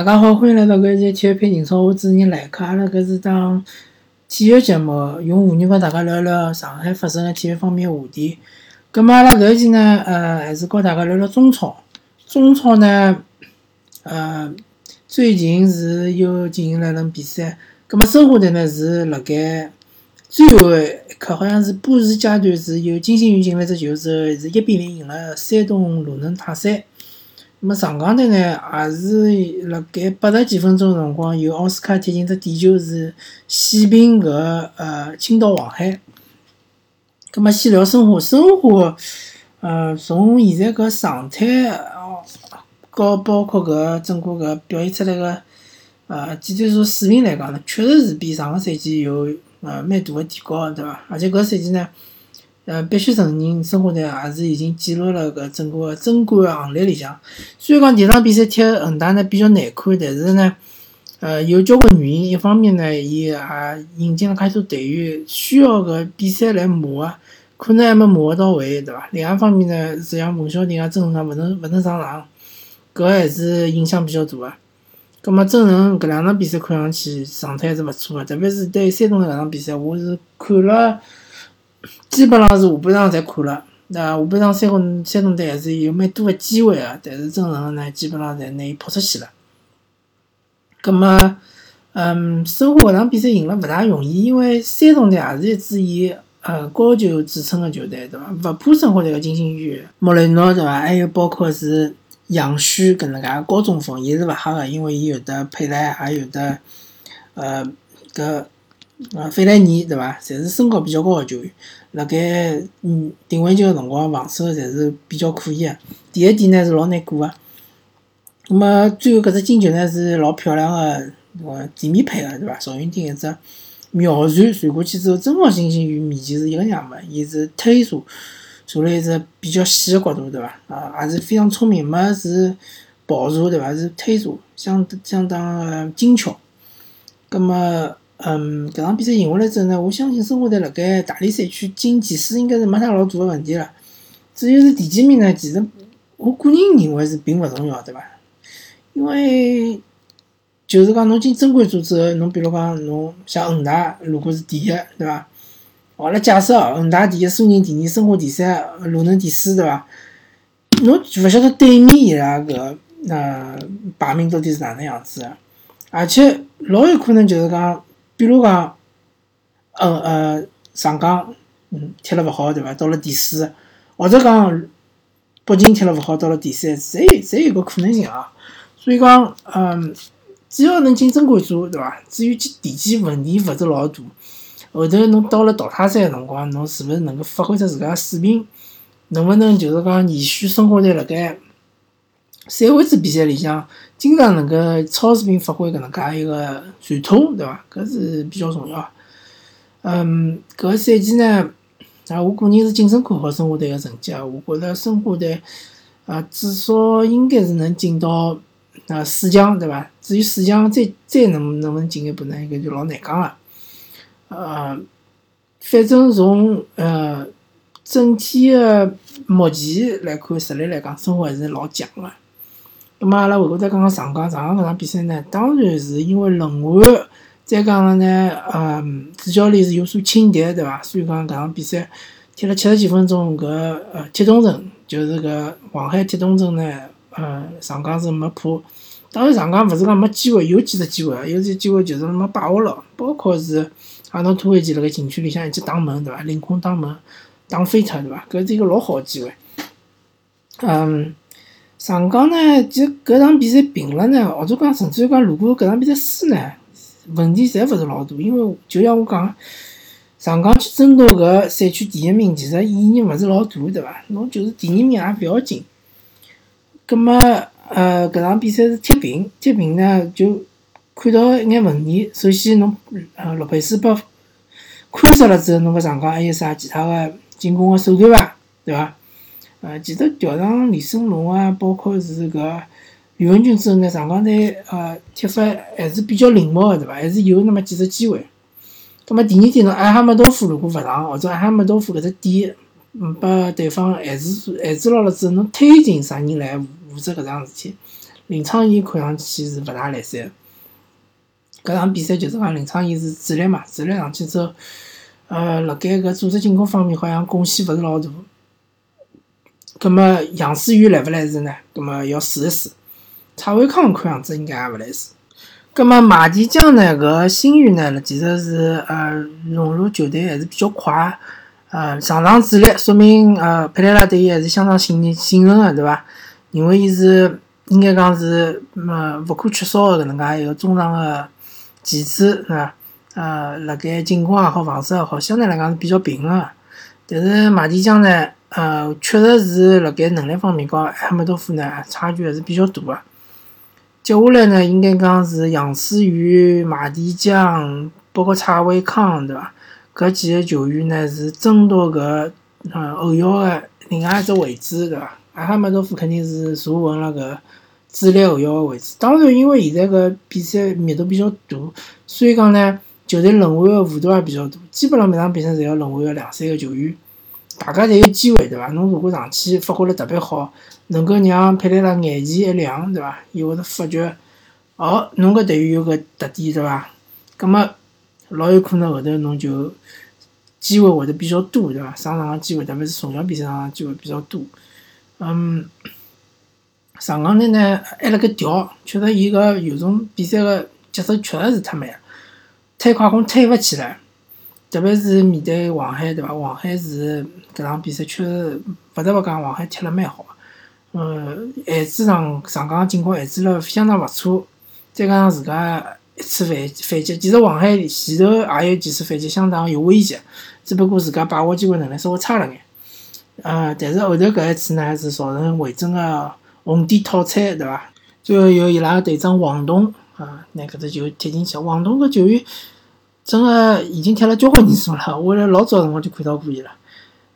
大家好，欢迎来到搿一期体育篇情操，我主持人来客。阿拉搿是档体育节目，用沪语跟大家聊聊上海发生的体育方面的话题。葛末阿拉搿一期呢，呃，还是跟大家聊聊中超。中超呢，呃，最近是又进行了一轮比赛。葛末申花队呢是辣盖最后一刻，好像是补时阶段是有金星宇进了只球之后，是一比零赢了山东鲁能泰山。那么上港队呢，也是辣盖八十几分钟辰光，由奥斯卡踢进只点球，是喜平搿呃青岛黄海。葛末先聊申花，申花呃从现在搿状态哦，和包括搿整个搿表现出来个呃技战术水平来讲呢，确实是比上个赛季有呃蛮大个提高，对伐？而且搿赛季呢。呃，必须承认，申花队也是已经进入了搿整个争冠行列里向。虽然讲第一场比赛踢恒大呢比较难看，但是呢，呃，有交关原因。一方面呢，伊也引进了介多队员，需要搿比赛来磨啊，可能还没磨到位，对伐？另一方面呢，是像孟晓婷啊、曾诚啊勿能勿能上场，搿还是影响比较大个。葛末曾诚搿两场比赛看上去状态还是勿错的，特别是对山东搿场比赛，我是看了。基本上是下半场侪看了，那下半场山东山东队还是有蛮多个机会个，但是曾诚呢，基本上侪拿伊扑出去了。葛末，嗯，申花搿场比赛赢了勿大容易，因为山东队也是一支以呃高球著称个球队，对伐？勿怕申花队个金星宇、莫雷诺，对伐？还有包括是杨旭搿能介高中锋，伊是勿吓个，因为伊有的佩莱，还有的呃搿。啊，费莱尼对伐？侪是身高比较高个球员，辣盖嗯定位球个辰光防守侪是比较可以个。第一点呢是老难过个。那么最后搿只进球呢是老漂亮个，呃地面配个对伐？赵云霆一只妙传传过去之后，正好星星与面前是一个样个，伊是推射，射了一只比较细个角度对伐？啊，也是非常聪明，没是跑射对伐？是推射，相相当精巧。葛末。嗯，搿场比赛赢下来之后呢，我相信申花队辣盖大连赛区进前四应该是没啥老大个问题了。至于是第几名呢？其实我个人认为是并勿重要，对伐？因为就是讲侬进正规组之后，侬比如讲侬像恒大，如果是第一，对伐？好了，假设恒大第一，苏宁第二，申花第三，鲁能第四，对伐？侬勿晓得对面伊拉搿呃排名到底是哪能样子个，而且老有可能就是讲。比如讲，呃呃，上港嗯踢了勿好，对伐？到了第四，或者讲北京踢了勿好，到了第三，侪侪有个可能性啊。所以讲，嗯，只要能进正规组，对伐？至于几第几问题勿是老大。后头侬到了淘汰赛个辰光，侬是勿是能够发挥出自家水平？能勿能就是讲延续生活在辣盖赛会制比赛里向？经常能够超水平发挥搿能介一个传统，对伐？搿是比较重要。嗯，搿个赛季呢，啊，我个人是谨慎看好申花队个成绩啊。我觉着申花队啊，至少应该是能进到啊四强，对伐？至于四强再再能能勿能进一步呢？应该就老难讲了。呃，反正从呃整体个目前来看，实力来讲，申花还是老强个。咁么阿拉回过再讲讲上港，上港搿场比赛呢，当然是因为轮换，再讲了呢，嗯，主教练是有所轻敌，对伐？所以讲搿场比赛踢了七十几分钟，搿呃铁东城就是搿黄海铁东城呢，呃上港是没破。当然上港勿是讲没机会，有几只机会啊，有些机会就是没把握牢，包括是阿诺托维奇辣盖禁区里向一记打门，对伐？凌空打门，打飞脱，对伐？搿是一个老好个机会，嗯。上港呢，就搿场比赛平了呢，或者讲甚至于讲，如果搿场比赛输呢，问题侪勿是老大，因为就像我讲，上港去争夺搿赛区第一名，其实意义勿是老大，对伐？侬就是第二名也勿要紧。葛末，呃，搿场比赛是踢平，踢平呢就看到一眼问题。首先，侬呃洛佩斯被看失了之后，侬搿上港还有啥其他个进攻个手段伐？对伐？呃，其实调上李胜龙啊，包括是搿吕文君之后呢，上港队呃踢法还是比较灵活个，对伐？还是有那么几只机会。葛末第二点，侬艾哈迈多夫如果勿上，或者艾哈迈多夫搿只点，嗯，把对方限制限制牢了之后，侬推进啥人来负责搿桩事体？林昌义看上去是勿大来三。搿场比赛就是讲林昌义是主力嘛，主力上去之后，呃，辣盖搿组织进攻方面好像贡献勿是老大。葛末杨思雨来勿来事呢？葛末要试一试。蔡伟康看样子应该也勿来事。葛末马蹄江呢？搿新宇呢？其实是呃融入球队还是比较快，呃上场主力，说明呃佩莱拉对伊还是相当信任信任个，对伐？认为伊是应该讲是呃勿可缺少个搿能介一个中场个棋子，对伐？呃，辣盖进攻也好，防守也好，相对来讲是比较平衡个。但是马蹄江呢？呃，确实是辣盖能力方面，和埃梅多夫呢差距还是比较大个。接下来呢，应该讲是杨思雨、马蹄江，包括蔡伟康，对伐？搿几个球员呢是争夺搿呃后腰个另外一只位置，对伐？阿哈梅多夫肯定是坐稳了搿主力后腰个位置。当然，因为现在搿比赛密度比较大，所以讲呢，球队轮换个幅度也比较大，基本上每场比赛侪要轮换个两三个球员。大家侪有机会，对伐？侬如果上去发挥了特别好，能够让佩雷拉眼前一亮，对伐？伊会得发觉，哦，侬搿队员有个特点，对伐？葛末老有可能后头侬就机会会得比较多，对伐？上场个机会，特别是重要比赛上机会比较多。嗯，上港队呢还辣盖调，确实伊个有种比赛个节奏确实是太慢，太快攻推勿起来。特别是面对黄海，对伐？黄海是搿场比赛确实勿得勿讲，黄海踢了蛮好。嗯，限制上上港进攻限制了相当勿错。再加上自家一次反反击，其实黄海前头也有几次反击，相当有威胁。只不过自家把握机会能力稍微差了眼。呃，但是后头搿一次呢，是造成魏征个红点套餐，对伐？最后由伊拉队长王栋啊，拿搿只球踢进去。王栋搿球员。真个已经踢了交关年数了，我辣老早辰光就看到过伊了，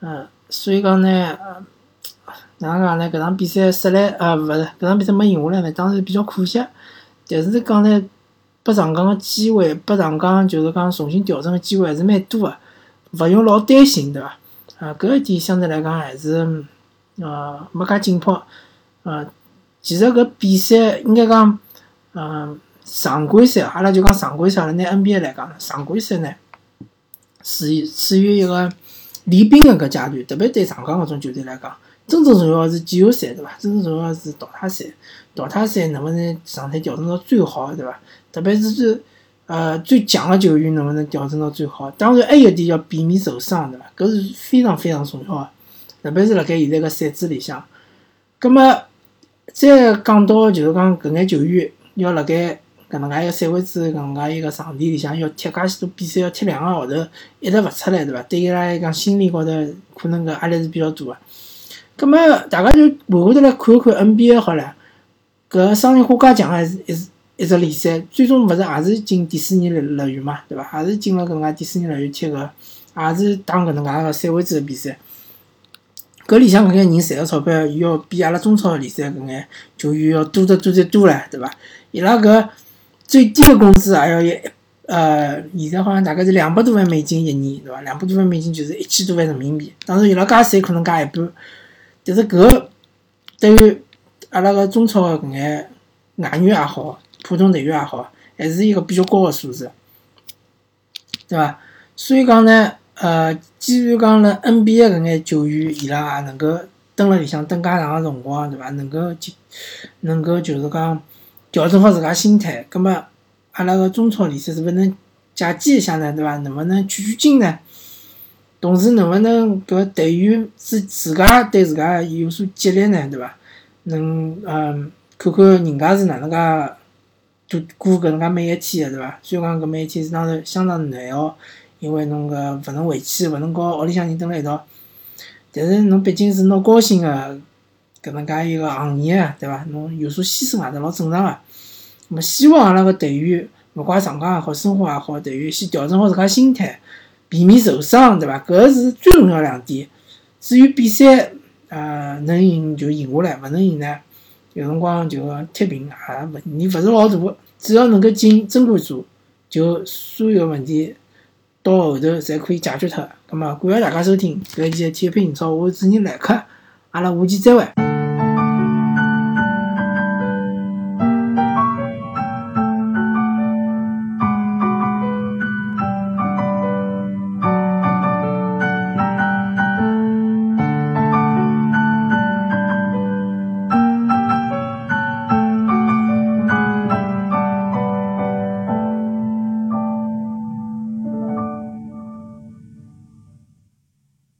嗯，所以讲呢，哪能讲呢？搿场比赛失利，呃，勿是，搿场比赛没赢下来呢，当然比较可惜。但是讲呢，拨上港个机会，拨上港就是讲重新调整个机会还是蛮多个，勿用老担心，对伐？啊，搿一点相对来讲还是，呃，没介紧迫。呃，其实搿比赛应该讲，嗯。常规赛，阿拉就讲常规赛了。拿 NBA 来讲，常规赛呢，处于处于一个练兵个搿阶段。特别对上港搿种球队来讲，真正重要是季后赛，对伐？真正重要是淘汰赛。淘汰赛能勿能状态调整到最好，对伐？特别是最呃最强个球员能勿能调整到最好？当然还有一点要避免受伤，对伐？搿是非常非常重要个。特别是辣盖现在个赛制里向，葛末再讲到就是讲搿眼球员要辣盖。搿能介一个赛会制，搿能介一个场地里向要踢介许多比赛，要踢两个号头，一直勿出来，对伐？对伊拉来讲，心理高头可能搿压力是比较大个。葛末大家就回过头来看看 NBA 好了，搿商业化介强还是一一只联赛，最终勿是也是进迪士尼乐乐园嘛，对伐？也是进了搿能介迪士尼乐园踢个，也是打搿能介个赛会制个比赛。搿里向搿眼人赚个钞票，要比阿拉中超联赛搿眼球员要多得多得多唻，对伐？伊拉搿。最低的工资还要一呃，现在好像大概是两百多万美金一年，对伐？两百多万美金就是一千多万人民币。当然，伊拉加税可能加一半，但是搿对于阿拉个中超搿眼外援也好，普通队员也好，还是一个比较高个数字，对伐？所以讲呢，呃，既然讲了 NBA 搿眼球员，伊拉也能够蹲辣里向蹲介长个辰光，对伐？能够就能够就是讲。调整好自家心态，葛末阿拉个中超联赛是勿能借鉴一下呢？对伐？能勿能取取经呢？同时能勿能搿队员自自家对自家有所激励呢？对伐？能嗯看看人家是哪能介度过搿能介每一天个对伐？虽然讲搿每一天是当然相当难熬，因为侬搿勿能回去，勿能和屋里向人蹲辣一道，但是侬毕竟是拿高薪个。搿能介一个行业，对伐？侬有所牺牲也是老正常个。那么希望阿拉个队员，勿怪上岗也好，生活也好，队员先调整好自家心态，避免受伤，对伐？搿是最重要两点。至于比赛，呃，能赢就赢下来，勿能赢呢，有辰光就踢平也问题勿是老大。只要能够进争冠组，就所有问题到后头侪可以解决脱。葛末感谢大家收听搿一期体育频道，我是主持人来客，阿拉下期再会。